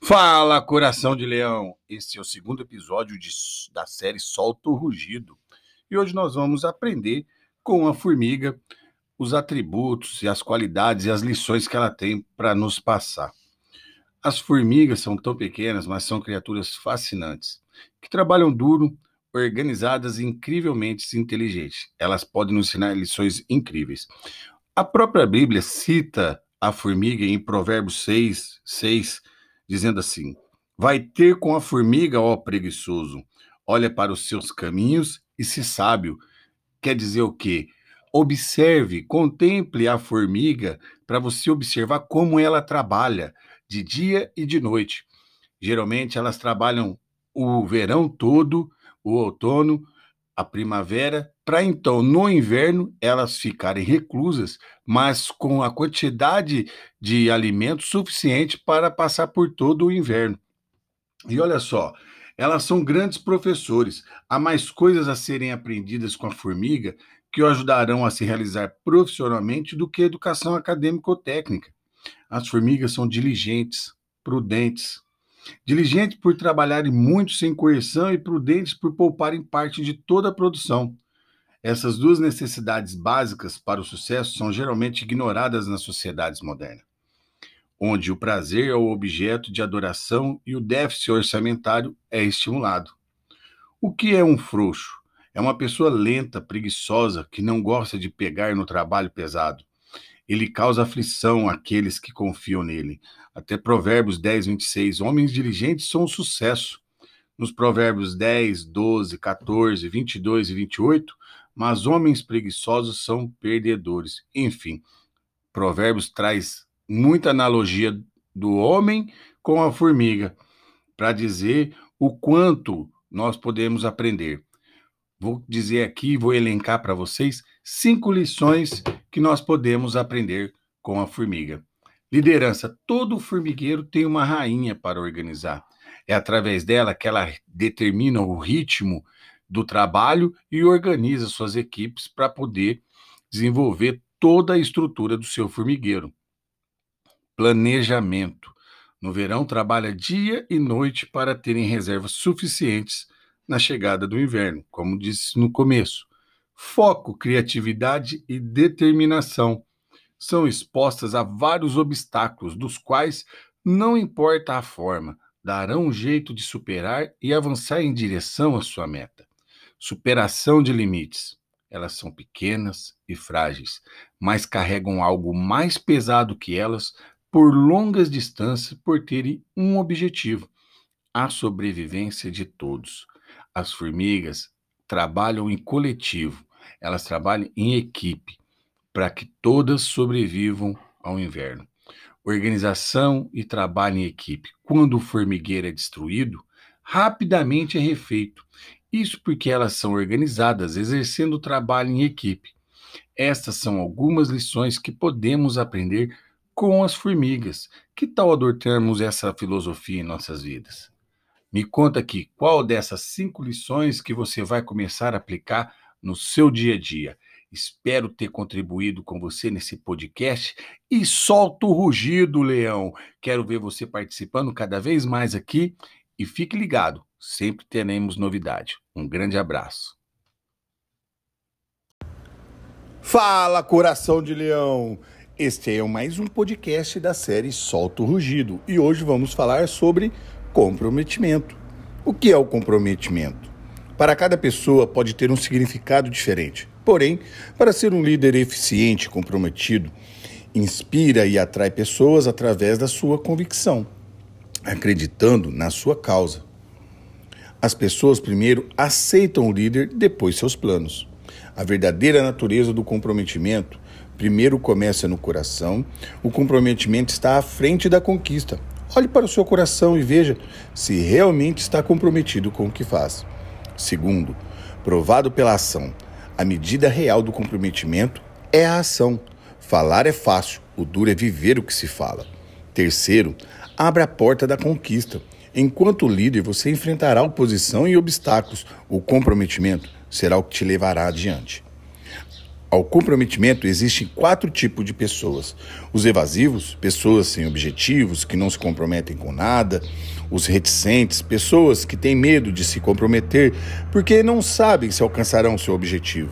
Fala, coração de leão! Esse é o segundo episódio de- da série Solta o Rugido. E hoje nós vamos aprender com a formiga os atributos e as qualidades e as lições que ela tem para nos passar. As formigas são tão pequenas, mas são criaturas fascinantes, que trabalham duro, organizadas e incrivelmente inteligentes. Elas podem nos ensinar lições incríveis. A própria Bíblia cita a formiga em Provérbios 6, 6 dizendo assim: Vai ter com a formiga, ó preguiçoso, olha para os seus caminhos e se sábio. Quer dizer o quê? Observe, contemple a formiga para você observar como ela trabalha de dia e de noite. Geralmente elas trabalham o verão todo, o outono, a primavera, para então no inverno elas ficarem reclusas, mas com a quantidade de alimento suficiente para passar por todo o inverno. E olha só, elas são grandes professores. Há mais coisas a serem aprendidas com a formiga que o ajudarão a se realizar profissionalmente do que educação acadêmica ou técnica. As formigas são diligentes, prudentes. Diligentes por trabalharem muito sem coerção e prudentes por pouparem parte de toda a produção. Essas duas necessidades básicas para o sucesso são geralmente ignoradas nas sociedades modernas, onde o prazer é o objeto de adoração e o déficit orçamentário é estimulado. O que é um frouxo? É uma pessoa lenta, preguiçosa, que não gosta de pegar no trabalho pesado. Ele causa aflição àqueles que confiam nele. Até Provérbios 10, 26. Homens diligentes são um sucesso. Nos Provérbios 10, 12, 14, 22 e 28, mas homens preguiçosos são perdedores. Enfim, Provérbios traz muita analogia do homem com a formiga para dizer o quanto nós podemos aprender. Vou dizer aqui, vou elencar para vocês cinco lições que nós podemos aprender com a formiga. Liderança: todo formigueiro tem uma rainha para organizar. É através dela que ela determina o ritmo do trabalho e organiza suas equipes para poder desenvolver toda a estrutura do seu formigueiro. Planejamento. No verão, trabalha dia e noite para terem reservas suficientes na chegada do inverno, como disse no começo. Foco, criatividade e determinação são expostas a vários obstáculos, dos quais não importa a forma, darão um jeito de superar e avançar em direção à sua meta. Superação de limites. Elas são pequenas e frágeis, mas carregam algo mais pesado que elas por longas distâncias por terem um objetivo: a sobrevivência de todos. As formigas trabalham em coletivo, elas trabalham em equipe para que todas sobrevivam ao inverno. Organização e trabalho em equipe. Quando o formigueiro é destruído, rapidamente é refeito. Isso porque elas são organizadas, exercendo o trabalho em equipe. Estas são algumas lições que podemos aprender com as formigas. Que tal adotarmos essa filosofia em nossas vidas? Me conta aqui qual dessas cinco lições que você vai começar a aplicar no seu dia a dia. Espero ter contribuído com você nesse podcast e solta o rugido, leão. Quero ver você participando cada vez mais aqui e fique ligado, sempre teremos novidade. Um grande abraço. Fala, coração de leão! Este é mais um podcast da série Solta o Rugido e hoje vamos falar sobre comprometimento. O que é o comprometimento? Para cada pessoa pode ter um significado diferente. Porém, para ser um líder eficiente e comprometido, inspira e atrai pessoas através da sua convicção, acreditando na sua causa. As pessoas primeiro aceitam o líder, depois seus planos. A verdadeira natureza do comprometimento primeiro começa no coração. O comprometimento está à frente da conquista. Olhe para o seu coração e veja se realmente está comprometido com o que faz. Segundo, provado pela ação. A medida real do comprometimento é a ação. Falar é fácil, o duro é viver o que se fala. Terceiro, abra a porta da conquista. Enquanto líder, você enfrentará oposição e obstáculos. O comprometimento será o que te levará adiante. Ao comprometimento existem quatro tipos de pessoas: os evasivos, pessoas sem objetivos, que não se comprometem com nada, os reticentes, pessoas que têm medo de se comprometer porque não sabem se alcançarão seu objetivo.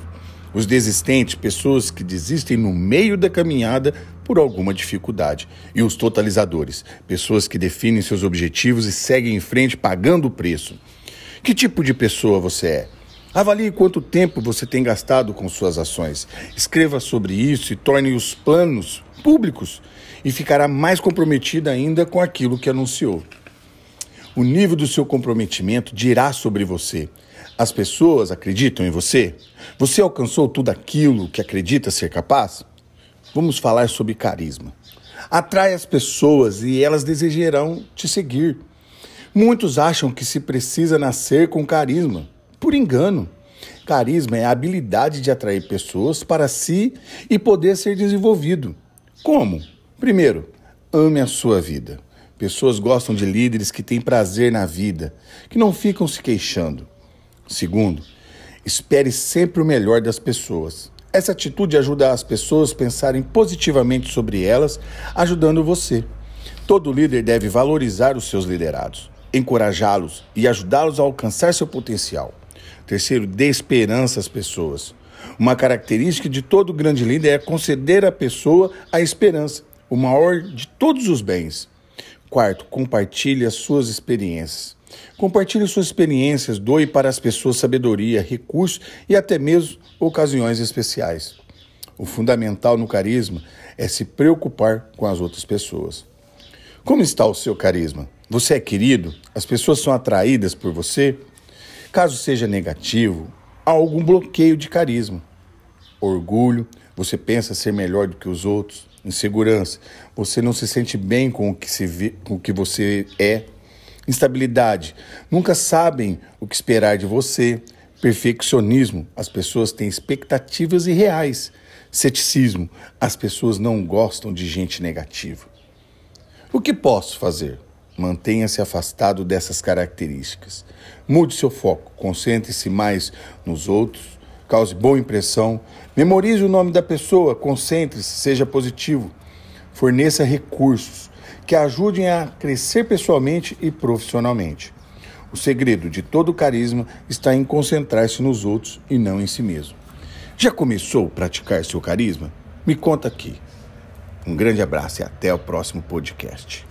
Os desistentes, pessoas que desistem no meio da caminhada por alguma dificuldade. E os totalizadores, pessoas que definem seus objetivos e seguem em frente pagando o preço. Que tipo de pessoa você é? Avalie quanto tempo você tem gastado com suas ações. Escreva sobre isso e torne os planos públicos e ficará mais comprometida ainda com aquilo que anunciou. O nível do seu comprometimento dirá sobre você. As pessoas acreditam em você? Você alcançou tudo aquilo que acredita ser capaz? Vamos falar sobre carisma. Atrai as pessoas e elas desejarão te seguir. Muitos acham que se precisa nascer com carisma por engano. Carisma é a habilidade de atrair pessoas para si e poder ser desenvolvido. Como? Primeiro, ame a sua vida. Pessoas gostam de líderes que têm prazer na vida, que não ficam se queixando. Segundo, espere sempre o melhor das pessoas. Essa atitude ajuda as pessoas a pensarem positivamente sobre elas, ajudando você. Todo líder deve valorizar os seus liderados, encorajá-los e ajudá-los a alcançar seu potencial. Terceiro, dê esperança às pessoas. Uma característica de todo grande líder é conceder à pessoa a esperança, o maior de todos os bens. Quarto, compartilhe as suas experiências. Compartilhe suas experiências, doe para as pessoas sabedoria, recursos e até mesmo ocasiões especiais. O fundamental no carisma é se preocupar com as outras pessoas. Como está o seu carisma? Você é querido? As pessoas são atraídas por você? Caso seja negativo, há algum bloqueio de carisma. Orgulho, você pensa ser melhor do que os outros. Insegurança, você não se sente bem com o que, se vê, com o que você é. Instabilidade, nunca sabem o que esperar de você. Perfeccionismo, as pessoas têm expectativas irreais. Ceticismo, as pessoas não gostam de gente negativa. O que posso fazer? Mantenha-se afastado dessas características. Mude seu foco, concentre-se mais nos outros, cause boa impressão, memorize o nome da pessoa, concentre-se, seja positivo. Forneça recursos que ajudem a crescer pessoalmente e profissionalmente. O segredo de todo carisma está em concentrar-se nos outros e não em si mesmo. Já começou a praticar seu carisma? Me conta aqui. Um grande abraço e até o próximo podcast.